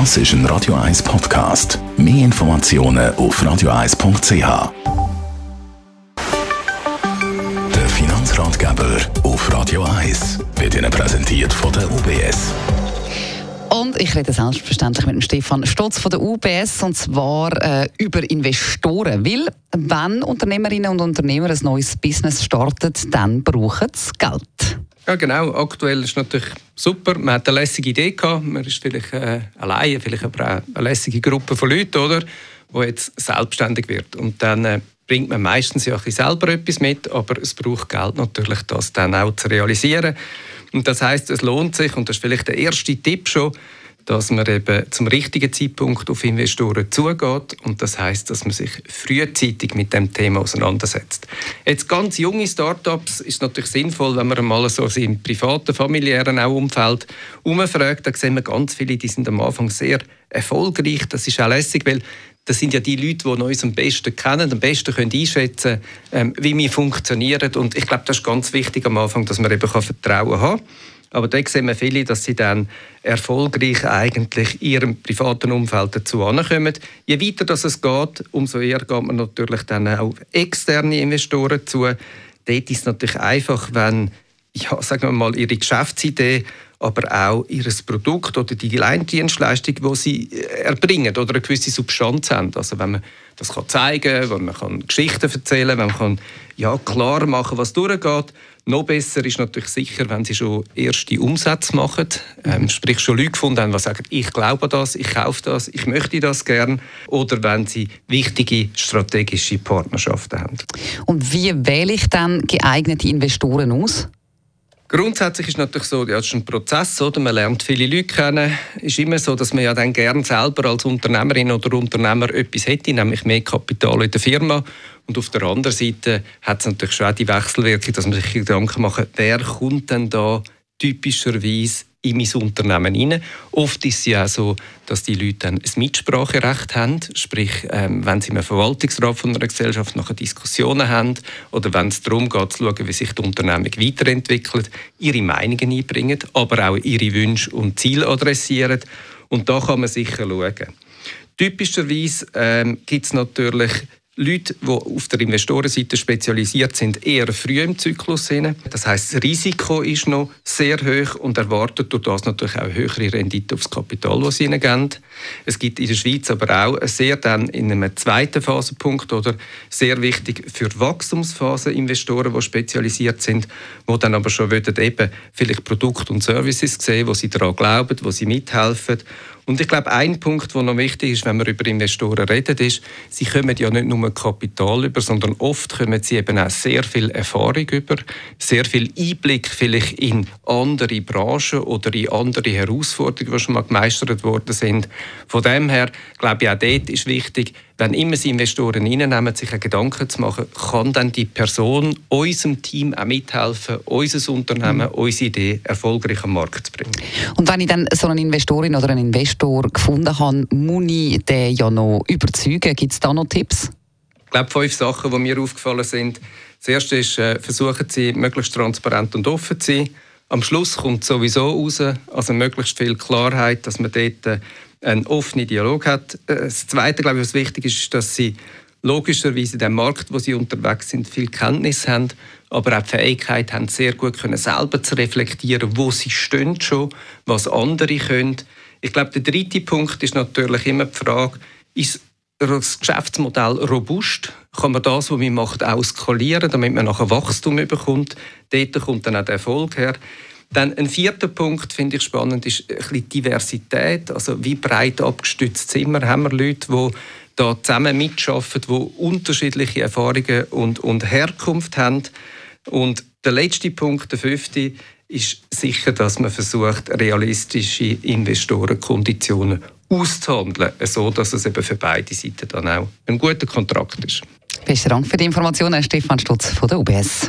Das ist ein Radio 1 Podcast. Mehr Informationen auf radio1.ch. Der Finanzratgeber auf Radio 1 wird Ihnen präsentiert von der UBS. Und ich rede selbstverständlich mit dem Stefan Stotz von der UBS und zwar äh, über Investoren. Weil, wenn Unternehmerinnen und Unternehmer ein neues Business starten, dann brauchen sie Geld. Ja, genau. Aktuell ist natürlich super. Man hat eine lässige Idee gehabt. Man ist vielleicht äh, alleine, vielleicht aber auch eine lässige Gruppe von Leuten, oder, die jetzt selbstständig wird. Und dann äh, bringt man meistens ja ein selber etwas mit, aber es braucht Geld natürlich, das dann auch zu realisieren. Und das heißt, es lohnt sich, und das ist vielleicht der erste Tipp schon, dass man eben zum richtigen Zeitpunkt auf Investoren zugeht und das heißt, dass man sich frühzeitig mit dem Thema auseinandersetzt. Jetzt ganz junge Startups ist natürlich sinnvoll, wenn man mal so im privaten, familiären auch Umfeld umfragt, da sehen wir ganz viele, die sind am Anfang sehr erfolgreich. Das ist auch lässig, weil das sind ja die Leute, die uns am besten kennen, am besten können einschätzen können, ähm, wie wir funktionieren. Und ich glaube, das ist ganz wichtig am Anfang, dass man eben Vertrauen haben kann. Aber da sehen wir viele, dass sie dann erfolgreich eigentlich in ihrem privaten Umfeld dazu ankommen. Je weiter das es geht, umso eher geht man natürlich dann auch auf externe Investoren zu. Dort ist es natürlich einfach, wenn ja, sagen wir mal, ihre Geschäftsidee, aber auch ihr Produkt oder die Leindienstleistung, die sie äh, erbringen oder eine gewisse Substanz haben. Also wenn man das kann zeigen kann, man kann Geschichten erzählen wenn man kann, ja, klar machen was durchgeht. Noch besser ist natürlich sicher, wenn sie schon erste Umsätze machen, ähm, sprich schon Leute gefunden haben, die sagen, ich glaube das, ich kaufe das, ich möchte das gern, oder wenn sie wichtige strategische Partnerschaften haben. Und wie wähle ich dann geeignete Investoren aus? Grundsätzlich ist natürlich so, ja, das ist ein Prozess, oder? man lernt viele Leute kennen. Es ist immer so, dass man ja dann gerne selber als Unternehmerin oder Unternehmer etwas hätte, nämlich mehr Kapital in der Firma. Und auf der anderen Seite hat es natürlich schon auch die Wechselwirkung, dass man sich Gedanken macht, wer kommt denn da typischerweise in mein Unternehmen hinein. Oft ist es ja so, dass die Leute dann ein Mitspracherecht haben, sprich, ähm, wenn sie im Verwaltungsrat von einer Gesellschaft nachher Diskussionen haben oder wenn es darum geht, zu schauen, wie sich die Unternehmung weiterentwickelt, ihre Meinungen einbringen, aber auch ihre Wünsche und Ziele adressieren. Und da kann man sicher schauen. Typischerweise ähm, gibt es natürlich Leute, die auf der Investorenseite spezialisiert sind, eher früh im Zyklus sind. Das heißt, das Risiko ist noch sehr hoch und erwartet durch das natürlich auch höhere Rendite aufs Kapital, das sie ihnen geben. Es gibt in der Schweiz aber auch sehr dann in einem zweiten Phasenpunkt oder sehr wichtig für Wachstumsphasen-Investoren, die spezialisiert sind, die dann aber schon eben vielleicht Produkte und Services sehen, wo sie daran glauben, wo sie mithelfen und ich glaube, ein Punkt, der noch wichtig ist, wenn wir über Investoren reden, ist, sie kommen ja nicht nur Kapital über, sondern oft kommen sie eben auch sehr viel Erfahrung über, sehr viel Einblick vielleicht in andere Branchen oder in andere Herausforderungen, die schon mal gemeistert worden sind. Von dem her glaube ich, auch dort ist wichtig, wenn immer Sie Investoren reinnehmen, sich Gedanken zu machen, kann dann die Person unserem Team auch mithelfen, unser Unternehmen, mhm. unsere Idee erfolgreich am Markt zu bringen. Und wenn ich dann so eine Investorin oder einen Investor gefunden habe, muss ich den ja noch überzeugen. Gibt es da noch Tipps? Ich glaube, fünf Sachen, die mir aufgefallen sind. Das erste ist, äh, versuchen Sie, möglichst transparent und offen zu sein. Am Schluss kommt sowieso raus, also möglichst viel Klarheit, dass man dort äh, einen offenen Dialog hat. Äh, das Zweite, glaube ich, was wichtig ist, ist, dass sie logischerweise dem Markt, wo sie unterwegs sind, viel Kenntnis haben, aber auch die Fähigkeit haben, sehr gut können, selber zu reflektieren, wo sie stehen schon, was andere können. Ich glaube, der dritte Punkt ist natürlich immer die Frage, ist das Geschäftsmodell robust? Kann man das, was man macht, auch skalieren, damit man nachher Wachstum bekommt? Dort kommt dann auch der Erfolg her. Dann ein vierter Punkt, finde ich spannend, ist ein Diversität. Also wie breit abgestützt sind wir? Haben wir Leute, die da zusammen mitarbeiten, die unterschiedliche Erfahrungen und, und Herkunft haben? Und der letzte Punkt, der fünfte, ist sicher, dass man versucht, realistische Investorenkonditionen auszuhandeln, so dass es eben für beide Seiten dann auch ein guter Kontrakt ist. Besten Dank für die Informationen, Stefan Stutz von der UBS.